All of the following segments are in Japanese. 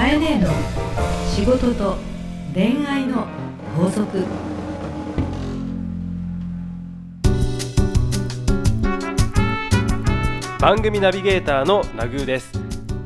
かえねえの仕事と恋愛の法則。番組ナビゲーターのナグーです。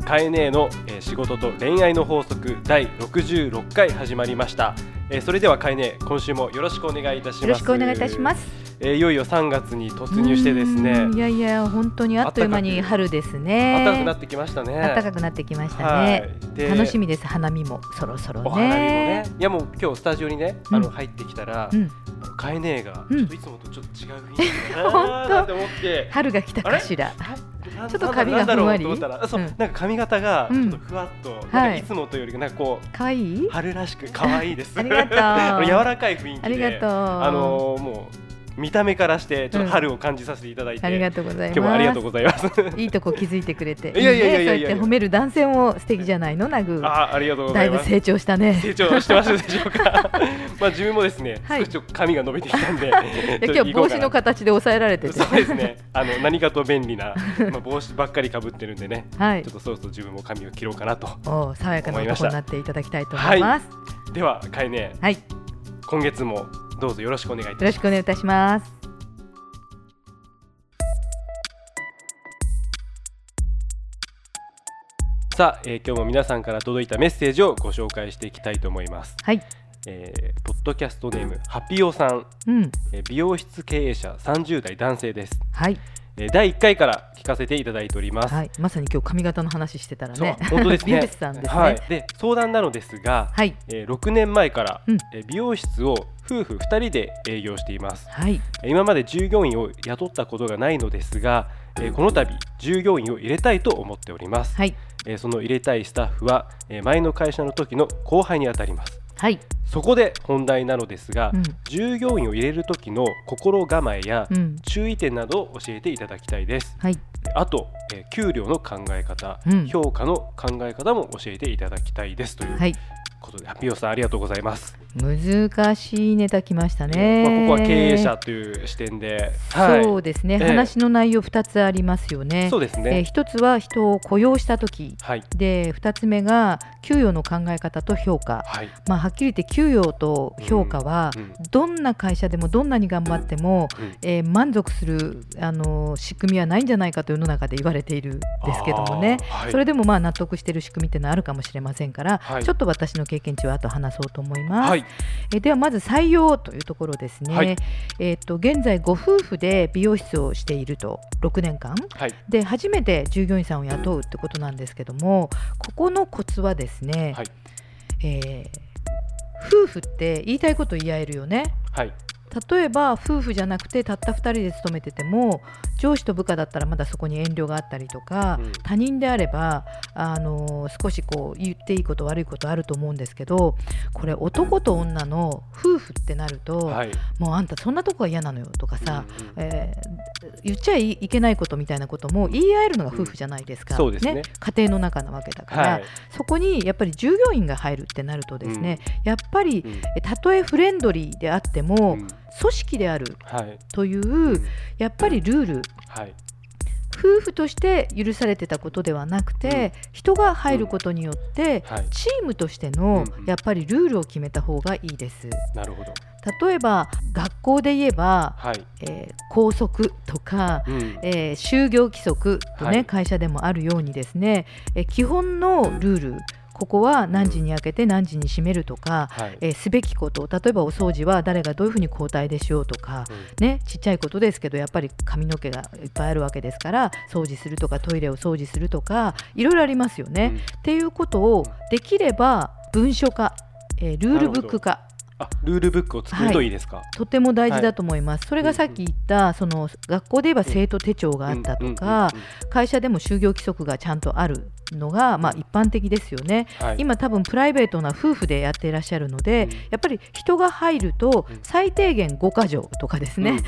カエネーの、えー仕事と恋愛の法則第66回始まりました、えーそれではカエネー今週もよろしくお願いいたします。よろしくお願いいたします。えーいよいよ3月に突入してですね。うんいやいや本当にあっという間に春ですね。暖かくなってきましたね。暖かくなってきましたはね。い。で楽しみです花見も。そろそろね。お花見もね。いやもう今日スタジオにねあのうん入ってきたら、うん、カエネーがうん。ちょっといつもとちょっと違う雰囲気だなーって思って。春が来たかしら。なちょっと髪がふんわり。うん。なんか髪型がちょっとふわっと、なんい。つもとよりなんかこう可愛い？春らしく可愛いです。ありがとう。柔らかい雰囲気で。ありがとう。あのーもう見た目からしてちょっと春を感じさせていただいて、ありがとうございます。今日もありがとうございます。いいとこ気づいてくれて。いやいやいやいやいや褒める男性も素敵じゃないのナグ。あーありがとうございます。だいぶ成長したね。成長してますでしょうか。まあ自分もですね、はい少しちょっと髪が伸びてきたんで、今日帽子の形で抑えられてそうですね。あの 何かと便利な、まあ帽子ばっかり被ってるんでね、はいちょっ。とそろそろ自分も髪を切ろうかなと。おー爽やかな男になっていただきたいと思います。ではかえね、はい。よ今月もどうぞよろしくお願いいたします。ろしくお願いいたします。さあ、えー今日も皆さんから届いたメッセージをご紹介していきたいと思います。はい。えーポッドキャストネームハピオさん、うん。えー美容室経営者30代男性です。はい。えー第1回から聞かせていただいております。はい。まさに今日髪型の話してたらそうね。本当ですね。美容師さんですね。はい。で相談なのですが、はい。えー6年前から、うんえー美容室を夫婦2人で営業しています。はい。えー今まで従業員を雇ったことがないのですが、えーこの度従業員を入れたいと思っております。はい。えーその入れたいスタッフは、えー前の会社の時の後輩にあたりますはい。そこで本題なのですが、うん従業員を入れる時の心構えやうん。注意点などを教えていただきたいですはい。あと、えー給料の考え方、うん評価の考え方も教えていただきたいですというはい。ことで、ハッピーオさんありがとうございます、難しいネタ来ましたね。まあ、ここは経営者という視点で、はい。そうですね、ええ。話の内容2つありますよね。そうですね、えー一つは人を雇用した時。はい。で2つ目が給与の考え方と評価、はい。まあ、はっきり言って給与と評価はうんうん。どんな会社でもどんなに頑張っても、うんえー満足するあの仕組みはないんじゃないかと世の中で言われているんですけどもね、はい。それでもまあ納得している仕組みってのはあるかもしれませんから、はい。ちょっと私の経験値は後話そうと思います。はい。えーではまず採用というところですね、はい。えー、と現在ご夫婦で美容室をしていると。6年間。はい。で初めて従業員さんを雇うってことなんですけどもここのコツはですね、はい。えー夫婦って言いたいこと言い合えるよね。はい例えば夫婦じゃなくてたった2人で勤めてても上司と部下だったらまだそこに遠慮があったりとか、うん。他人であれば、あの少しこう言っていいこと悪いことあると思うんですけどこれ男と女の夫婦ってなると、はい。もうあんたそんなとこが嫌なのよとかさ、うんうん。えー言っちゃいけないことみたいなことも言い合えるのが夫婦じゃないですか、うんそうですね。家庭の中なわけだから、はい。そこにやっぱり従業員が入るってなるとですね、やっぱりたとえフレンドリーであっても、うん組織であるはい。というやっぱりルールはい。夫婦として許されてたことではなくて、人が入ることによって、はい。チームとしてのうんうん。やっぱりルールを決めた方がいいです。なるほど。例えば学校で言えば、はい。えー校則とか、うん。えー就業規則とね、はい。会社でもあるようにですね、えー基本のルールここは何時に開けて何時に閉めるとか、はい。えーすべきこと。例えばお掃除は誰がどういうふうに交代でしようとか、うん。ね、ちっちゃいことですけどやっぱり髪の毛がいっぱいあるわけですから掃除するとかトイレを掃除するとかいろいろありますよね。うん。っていうことをできれば文書化、えールールブック化。あルールブックを作るとい。いですか、とても大事だと思います、それがさっき言ったその学校で言えば生徒手帳があったとか、会社でも就業規則がちゃんとあるのが、まあ、一般的ですよね。はい、今多分プライベートな夫婦でやっていらっしゃるので、うん。やっぱり人が入るとうん。最低限5箇条とかですね、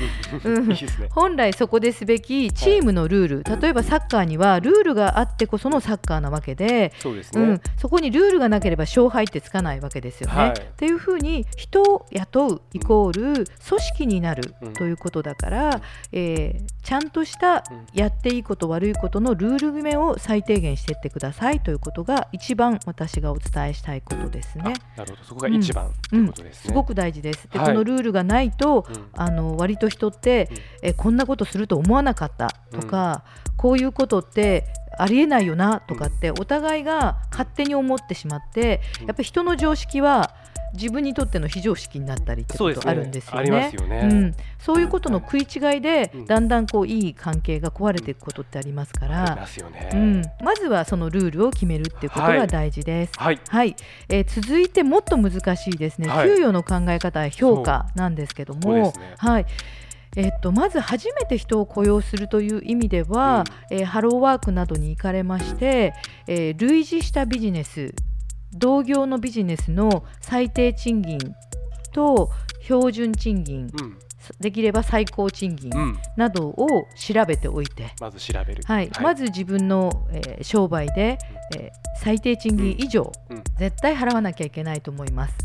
うん。本来そこですべきチームのルール、例えばサッカーにはルールがあってこそのサッカーなわけで、そうですね。うん、そこにルールがなければ勝敗ってつかないわけですよね。はい。っていうふうに人を雇うイコール組織になるうん。ということだから、えーちゃんとしたうん。やっていいこと悪いことのルール決めを最低限していってくくださいということが一番私がお伝えしたいことですね。なるほど。そこが一番、ということですね。すごく大事です。で、はい。このルールがないと、うん。あの割と人って、えこんなことすると思わなかったとか、こういうことってありえないよなとかって、お互いが勝手に思ってしまって、うん。やっぱり人の常識は自分にとっての非常識になったりってことあるんですよね。す。よね。うん、そういうことの食い違いで、うん。だんだんこういい関係が壊れていくことってありますから。うん、まずはそのルールを決めるっていうことが大事です。はい。はい、えー続いてもっと難しいですね、はい。給与の考え方や評価なんですけども、はい。えっとまず初めて人を雇用するという意味では、えーハローワークなどに行かれまして、えー類似したビジネス同業のビジネスの最低賃金と標準賃金うん。できれば最高賃金うん。などを調べておいて、まず調べる。はいまず自分の、えー商売で、えー最低賃金以上、うん絶対払わなきゃいけないと思います。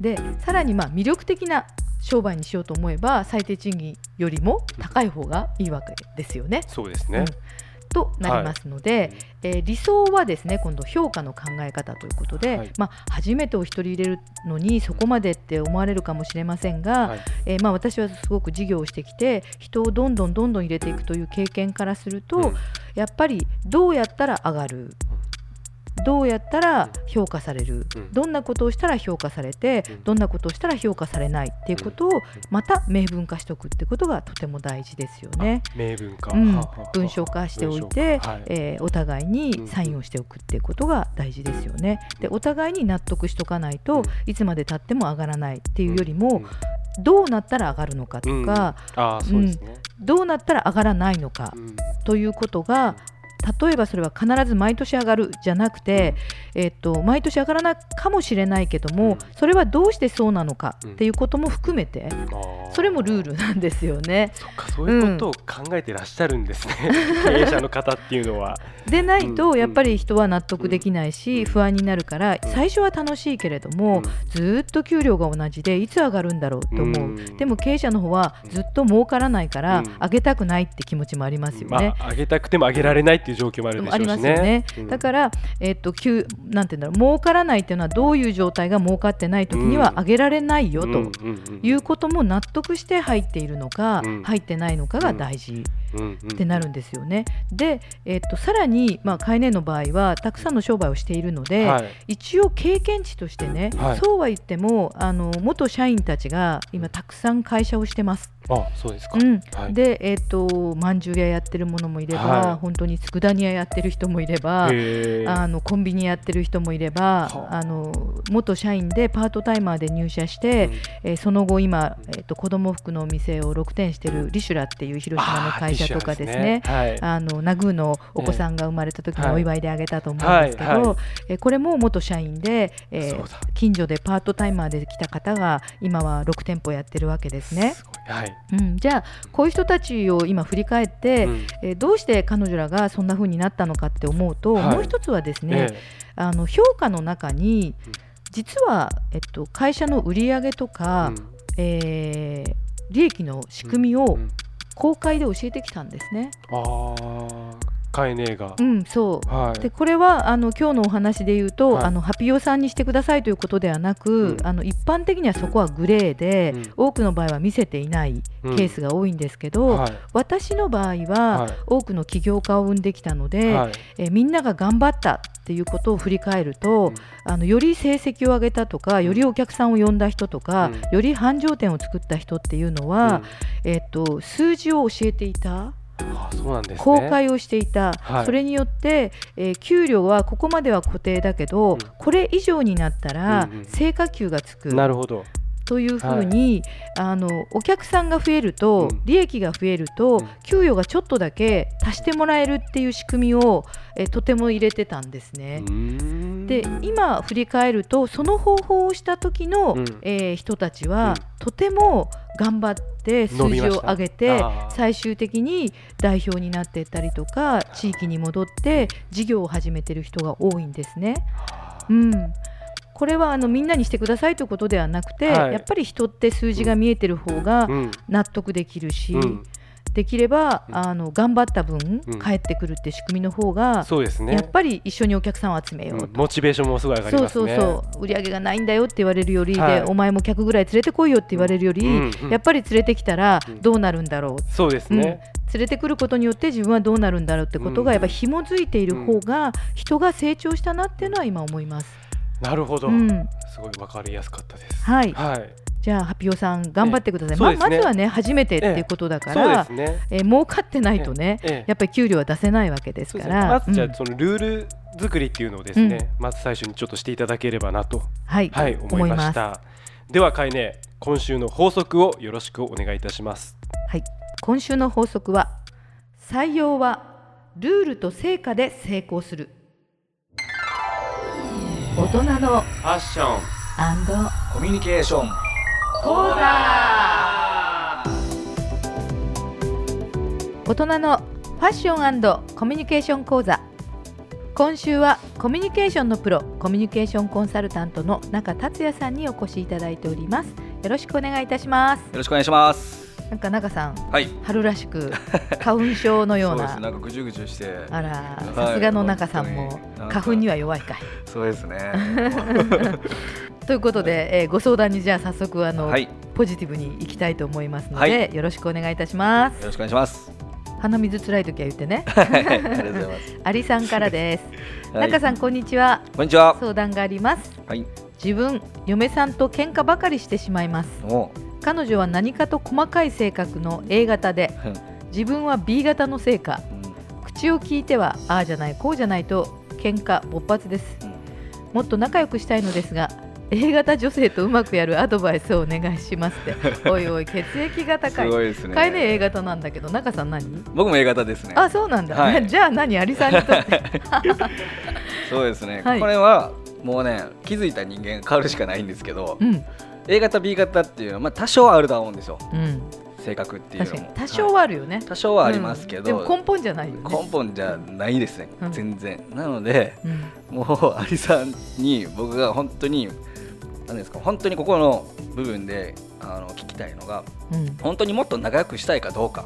でさらにまあ魅力的な商売にしようと思えば最低賃金よりも高い方がいいわけですよね。そうですねうん。となりますので、えー理想はですね今度評価の考え方ということで、はい。まあ、初めてお一人入れるのにそこまでって思われるかもしれませんが、はい。えーまあ、私はすごく事業をしてきて人をどんどんどんどん入れていくという経験からすると、うん。やっぱりどうやったら上がるどうやったら評価される、うん。どんなことをしたら評価されて、うん。どんなことをしたら評価されないっていうことをまた明文化しておくってことがとても大事ですよね。あ明文化。うん。文章化しておいて、はい。えーお互いにサインをしておくっていうことが大事ですよね。でお互いに納得しとかないと、うん。いつまでたっても上がらないっていうよりも、うん。どうなったら上がるのかとか、うん。ああそうですね。どうなったら上がらないのかうん。ということが例えばそれは必ず毎年上がるじゃなくて、えっと毎年上がらないかもしれないけども、うん。それはどうしてそうなのかうん。っていうことも含めて、それもルールなんですよね。そっかそういうことを考えてらっしゃるんですね。経営者の方っていうのは。でないうんとやっぱり人は納得できないし、うん。不安になるから最初は楽しいけれども、うん。ずーっと給料が同じでいつ上がるんだろうと思う、うん。でも経営者の方はずっと儲からないから、うん。上げたくないって気持ちもありますよね。まあ上げたくても上げられないっていう状況もあるでしょうしね。ありますよね、うん。だから、えっと給なんていうんだろう儲からないっていうのはどういう状態が儲かってない時にはうん。上げられないよということも納得して入っているのか、うん。入ってないのかが大事ってなるんですよね。で、えっとさらに、まあ、カイネの場合はたくさんの商売をしているので、はい。一応経験値としてね、はい。そうは言ってもあの元社員たちが今たくさん会社をしてます。あそうですか。うんはいで、えっとまんじゅう屋やってるものもいれば、はい本当に佃煮屋やってる人もいれば。あのコンビニやってる人もいれば、はああの元社員でパートタイマーで入社して、うんえーその後今、えー、と子供服のお店を6店してるリシュラっていう広島の会社とかですね。あーはい。あのナグーのお子さんが生まれた時はいのお祝いであげたと思うんですけど、えーこれも元社員で、えー近所でパートタイマーで来た方が今は6店舗やってるわけですね。はい。うん、じゃあこういう人たちを今振り返って、うん。えーどうして彼女らがそんな風になったのかって思うと、はい。もう一つはですね、えあの評価の中にうん。実は、えっと、会社の売り上げとえか、うん。えー利益の仕組みをうん。公開で教えてきたんですね。ああカエネが。う。ん、そう。はい。でこれはあの今日のお話で言うと、はい。あのハピオさんにしてくださいということではなく、うん。あの一般的にはそこはグレーで、うん。多くの場合は見せていないうん。ケースが多いんですけど、はい。私の場合は、はい。多くの起業家を生んできたので、はい。えーみんなが頑張ったっていうことを振り返ると、うん。あのより成績を上げたとかよりお客さんを呼んだ人とか、うん。より繁盛店を作った人っていうのは、えっと数字を教えていた。うんあそうなんですね。公開をしていた、はい。それによって、えー給料はここまでは固定だけど、うん。これ以上になったらうんうん。成果給がつく。なるほど。というふうに、あのお客さんが増えると、うん。利益が増えると、うん。給与がちょっとだけ足してもらえるっていう仕組みを、えーとても入れてたんですね。で今振り返るとその方法をした時の、うん。えー人たちは、うん。とても頑張って数字を上げて最終的に代表になっていったりとか地域に戻って事業を始めてる人が多いんですね。うんこれはあのみんなにしてくださいということではなくて、はい。やっぱり人って数字が見えてる方がうん。納得できるし、うん。できれば、うん。あの頑張った分、うん。返ってくるって仕組みの方が、そうですね。やっぱり一緒にお客さんを集めようと。うん。モチベーションもすごい上がりそうますね。そうそう売り上げがないんだよって言われるより、はい。でお前も客ぐらい連れてこいよって言われるより、うんうんやっぱり連れてきたらうん。どうなるんだろう、そうですね、連れてくることによって自分はどうなるんだろうってことがうんやっぱ紐づいている方が人が成長したなっていうのは今思います。なるほど、うん、すごい分かりやすかったです。はい、はい。じゃあハピオさん頑張ってください。まそうですね。まずはね初めてっていうことだから、すね。えー儲かってないとね、ええ。やっぱり給料は出せないわけですから。うんまずじゃあそのルール作りっていうのをですね、まず最初にちょっとしていただければなとはい、はい思いました。ではかいね今週の法則をよろしくお願いいたします。はい、今週の法則は採用はルールと成果で成功する大人のファッションコミュニケーション。講座。大人のファッションコミュニケーション講座。今週はコミュニケーションのプロコミュニケーションコンサルタントの中達也さんにお越しいただいております。よろしくお願いいたします。よろしくお願いしますなんか中さんはい。春らしく花粉症のような。そうです。なんかぐじゅぐじゅして。あら、はい。さすがの中さんも花粉には弱いかい。そうですね。ということで、えーご相談にじゃあ早速あの、はい。よポジティブに行きたいと思いますので、はい。よろしくお願いいたします。ろしくお願いします。鼻水つらい時は言ってね。はい。ありがとうございます。アリさんからです。はい。中さんこんにちは。こんにちは。相談があります。はい。自分嫁さんと喧嘩ばかりしてしまいます。お彼女は何かと細かい性格の A 型で、自分は B 型のせいか。口を聞いてはああじゃないこうじゃないと喧嘩勃発です、うん。もっと仲良くしたいのですが A 型女性とうまくやるアドバイスをお願いしますって。おいおい血液が高すいごいですね。かいね A 型なんだけど中さん何？僕も A 型ですね。あそうなんだ、はい。じゃあ何？アリさんにとって。そうですね、はい。これはもうね気づいた人間が変わるしかないんですけど、うん A 型 B 型っていうのは、まあ、多少あるとは思うんですよ。うん。性格っていう確のも多少はあるよね、はい。多少はありますけど、うん。根本じゃないよね。根本じゃないですね、うん。全然。なのでうん。もうアリさんに僕が本当に何ですか本当にここの部分であの聞きたいのがうん。本当にもっと仲良くしたいかどうか。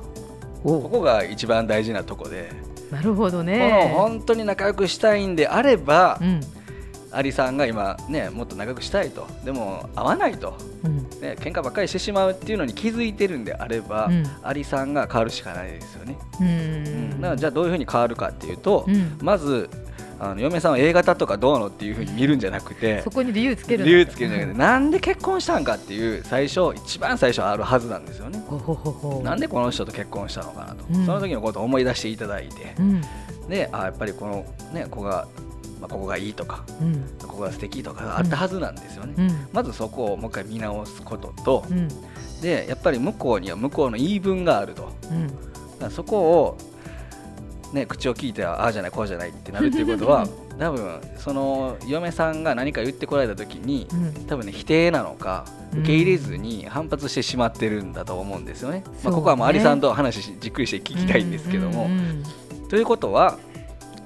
こおこが一番大事なとこで、なるほどこのね本当に仲良くしたいんであれば、うんアリさんが今ねもっと仲良くしたいと。でも合わないと、うん。ね喧嘩ばっかりしてしまうっていうのに気づいてるんであれば、うん。アリさんが変わるしかないですよね、ううん。んだからじゃあどういうふうに変わるかっていうと、うん。まずあの嫁さんは A 型とかどうのっていうふうに見るんじゃなくてそこに理由つける理由つけるんじゃなくてなんで結婚したんかっていう最初一番最初あるはずなんですよね。ほほほほ。なんでこの人と結婚したのかなと、うん。その時のことを思い出していただいて。うん。であやっぱりこのね子が、まあ、ここがいいとかうん。ここが素敵とかあったはずなんですよね、うん。まずそこをもう一回見直すことと、うん。でやっぱり向こうには向こうの言い分があると。うん。そこを、ね、口を聞いてはああじゃないこうじゃないってなるっていうことは多分その嫁さんが何か言ってこられた時にうん。多分ね否定なのかうん。受け入れずに反発してしまってるんだと思うんですよね。ねまあ、ここはもうアリさんと話しじっくりして聞きたいんですけども。ということは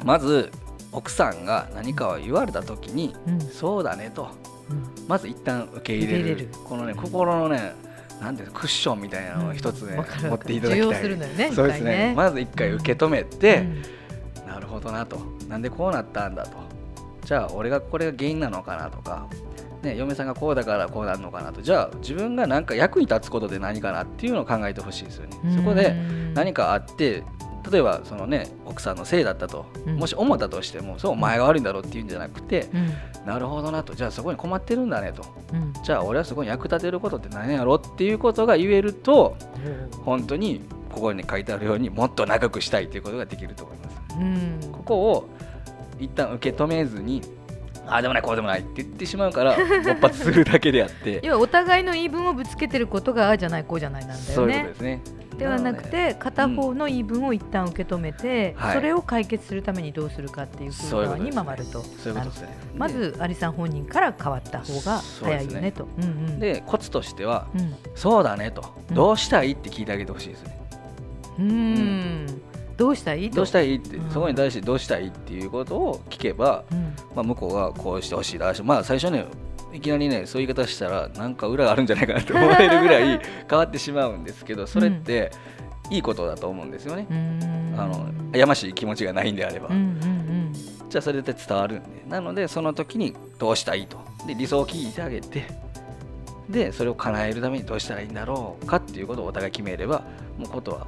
まず奥さんが何かを言われた時にうん。そうだねと。うん。まず一旦受け入れる。受け入れる。このね心のねなんていうのクッションみたいなのを一つね、持っていただきたい。ねそうですね。ねまず一回受け止めて、うん。なるほどなと。なんでこうなったんだと。じゃあ俺がこれが原因なのかなとか、ね、嫁さんがこうだからこうなるのかなと。じゃあ自分が何か役に立つことで何かなっていうのを考えてほしいですよね。そこで何かあって例えばそのね奥さんのせいだったと、うん。もし思ったとしてもそうお前が悪いんだろうっていうんじゃなくて、うん。なるほどなと。じゃあそこに困ってるんだねと。うん。じゃあ俺はそこに役立てることって何やろっていうことが言えると本当にここに書いてあるようにもっと長くしたいということができると思います。うん。ここを一旦受け止めずにああでもないこうでもないって言ってしまうから勃発するだけであって。要はお互いの言い分をぶつけてることがああじゃないこうじゃないなんだよそういうことねですね。ではなくて片方の言い分を一旦受け止めて、はい。それを解決するためにどうするかっていうそうに回ると。まずアリさん本人から変わった方が早いよねと。うんうん。でコツとしてはうん。そうだねと。うん。どうしたいって聞いてあげてほしいですね。うん。どうしたい？どうしたいってうん。そこに対してどうしたいっていうことを聞けば、うん。まあ、向こうがこうしてほしいだしまあ最初ねいきなりねそういう言い方したらなんか裏があるんじゃないかなと思えるぐらい変わってしまうんですけどそれっていいことだと思うんですよね。う。ん。あのやましい気持ちがないんであれば、うんうん。じゃあそれで伝わるんで。なのでその時にどうしたいと。で理想を聞いてあげて。でそれを叶えるためにどうしたらいいんだろうかっていうことをお互い決めればもうことは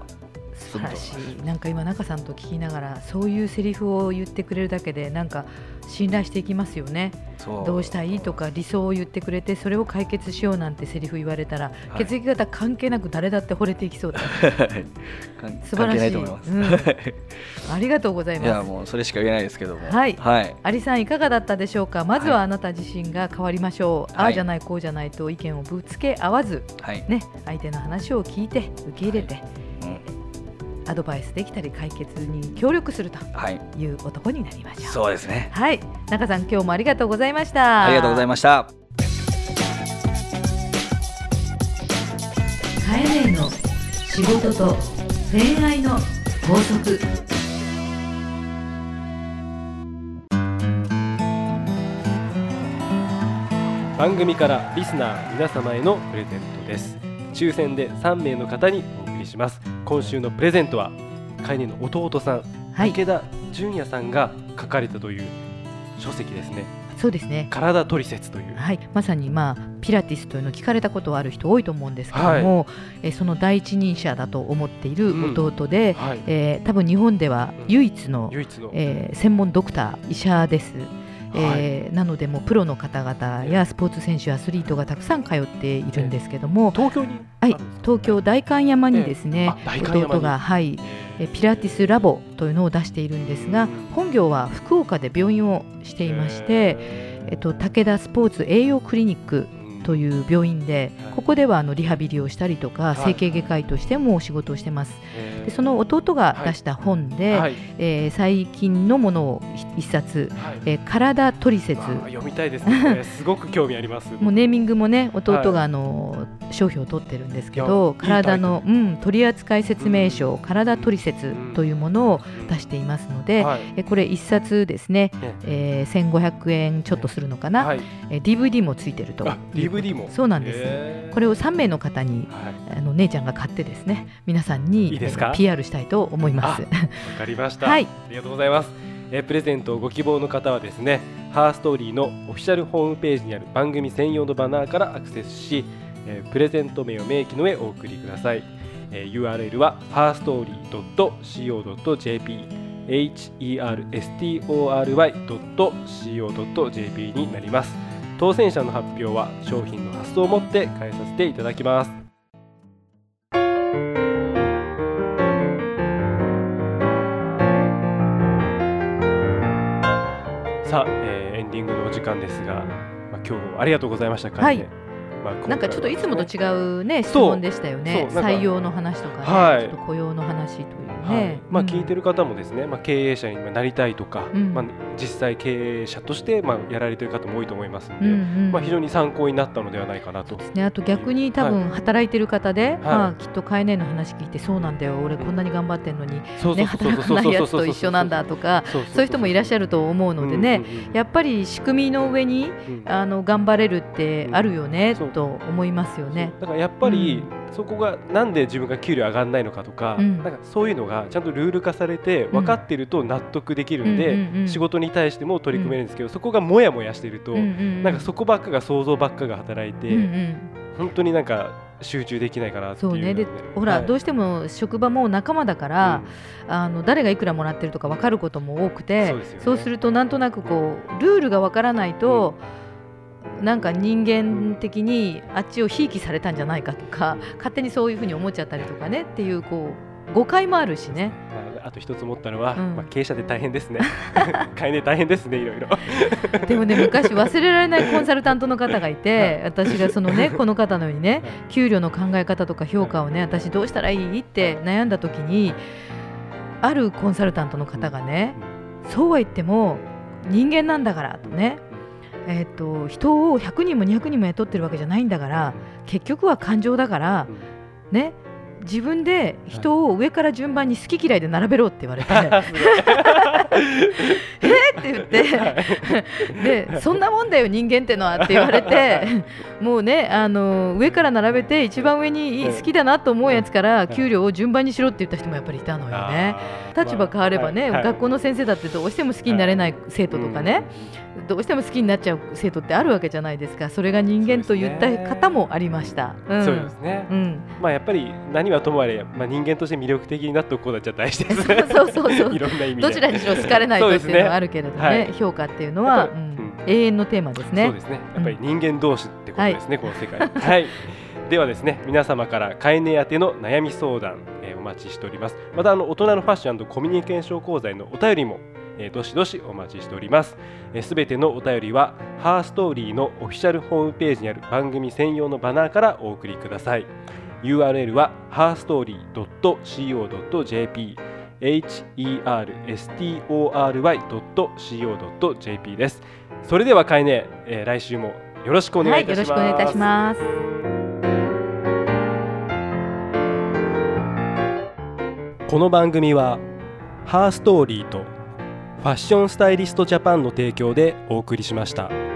素晴らしい。なんか今中さんと聞きながらそういうセリフを言ってくれるだけでなんか信頼していきますよね。どうしたいとか理想を言ってくれてそれを解決しようなんてセリフ言われたら、はい。血液型関係なく誰だって惚れていきそうだ。関素晴らしい関係ないと思います、うん。ありがとうございいやますもうそれしか言えないですけども。はい。はい、アリさんいかがだったでしょうか？まずははいあなた自身が変わりましょう、あはい。あじゃないこうじゃないと意見をぶつけ合わずはい。ね相手の話を聞いて受け入れて、うんアドバイスできたり解決に協力するとはい、いう男になりましょう。そうですね。はい。中さん今日もありがとうございました。ありがとうございました。カエネの仕事と恋愛の法則。番組からリスナー皆様へのプレゼントです。抽選で3名の方にお送りします今週のプレゼントはカイネの弟さん、はい。武田純也さんが書かれたという書籍ですね。そうですね。体トリセツという。はい、まさに、まあ、ピラティスというのを聞かれたことはある人多いと思うんですけども、えその第一人者だと思っている弟で、はい。えー多分日本では唯一の、唯一の、えー専門ドクター医者です。えーなのでもうプロの方々やスポーツ選手アスリートがたくさん通っているんですけども、東京にはい東京代官山にですね、弟が、はい、えピラティスラボというのを出しているんですが本業は福岡で病院をしていまして、えっと、武田スポーツ栄養クリニックとういう病院ではいここではあのリハビリをしたりとかい。整形外科医としてもお仕事をしてます。んでその弟が出した本で、はい。えー最近のものを一冊はい「えー体トリセツわあ」読みたいですね すごく興味あります。もうネーミングもね弟はいがあの商標を取ってるんですけいど体のうん取扱説明書うん。体トリセツというものを出していますのではい。えこれ一冊ですねね。えー1500円ちょっとするのかな、はい。えー DVD もついてるとあ DVD もそうなんです、これを3名の方にはいあの姉ちゃんが買ってですね皆さんにいいですか？えー PR したいと思いますわかりました。はいありがとうございます。えープレゼントをご希望の方はですね、ハーストーリーのオフィシャルホームページにある番組専用のバナーからアクセスし、えープレゼント名を明記の上お送りください。えー URL は herstory.co.jp herstory.co.jp になります。当選者の発表は商品の発送をもって返させていただきます。さあ、えーエンディングのお時間ですが、まあ、今日ありがとうございました。はい。まあなんかちょっといつもと違うね質問でしたよね。採用の話とかね、はい。ちょっと雇用の話というはい。ね、まあ、聞いてる方もですね、まあ、経営者になりたいとか、うん。まあ、実際経営者としてまあやられてる方も多いと思いますので、うんうんまあ、非常に参考になったのではないかなと。ね、あと逆に多分働いてる方で、はい。まあ、きっと飼えねえの話聞いてそうなんだよ俺こんなに頑張ってんのに、ね、働かないやつと一緒なんだとかそういう人もいらっしゃると思うのでね、やっぱり仕組みの上にうんあの頑張れるってあるよね、と思いますよね。だからやっぱり、そこがなんで自分が給料上がらないのかとか,、うん。なんかそういうのがちゃんとルール化されて分かってると納得できるんで、うんうんうん仕事に対しても取り組めるんですけど、そこがもやもやしてると、うんうんうんなんかそこばっかが想像ばっかが働いて、うんうん。本当になんか集中できないかなっていう。そうね。でほら、はい。どうしても職場も仲間だから、あの誰がいくらもらってるとか分かることも多くてそうね。するとなんとなくこうルールが分からないと、なんか人間的にあっちをひいきされたんじゃないかとか勝手にそういうふうに思っちゃったりとかねっていうこう誤解もあるしね。まあ、あと一つ思ったのは、うんまあ、経営者で大変ですね。買い値大変ですね、いろいろ。でもね昔忘れられないコンサルタントの方がいて私がそのね この方のようにね給料の考え方とか評価をね私どうしたらいい？って悩んだ時にあるコンサルタントの方がねそうは言っても人間なんだからとねえー、と人を100人も200人も雇ってるわけじゃないんだから結局は感情だからね自分で人を上から順番に好き嫌いで並べろって言われて、えーって言って。でそんなもんだよ人間ってのはって言われてもうねあの上から並べて一番上に好きだなと思うやつから給料を順番にしろって言った人もやっぱりいたのよね。立場変わればね、学校の先生だってどうしても好きになれない生徒とかね、どうしても好きになっちゃう生徒ってあるわけじゃないですか。それが人間と言った方もありました。うん。そうですね。うん、まあやっぱり何はともあれ、まあ人間として魅力的になっておくことは大事です。ね。そうそうそう。どちらにしろ好かれないとっていうのはあるけれどねはい評価っていうのやは、永遠のテーマですね。そうですね。やっぱり人間同士ってことですね、この世界。はい。ではですね、皆様から飼い主宛ての悩み相談、えーお待ちしております。またあの大人のファッションコミュニケーション講座へのお便りも、えーどしどしお待ちしております。す、べ、てのお便りはハーストーリーのオフィシャルホームページにある番組専用のバナーからお送りください。URL は herstory.co.jp herstory.co.jp です。それでは飼い主、えー来週もよろしくお願いいたします。はい、よろしくお願いいたします。この番組はハーストーリーとファッションスタイリストジャパンの提供でお送りしました。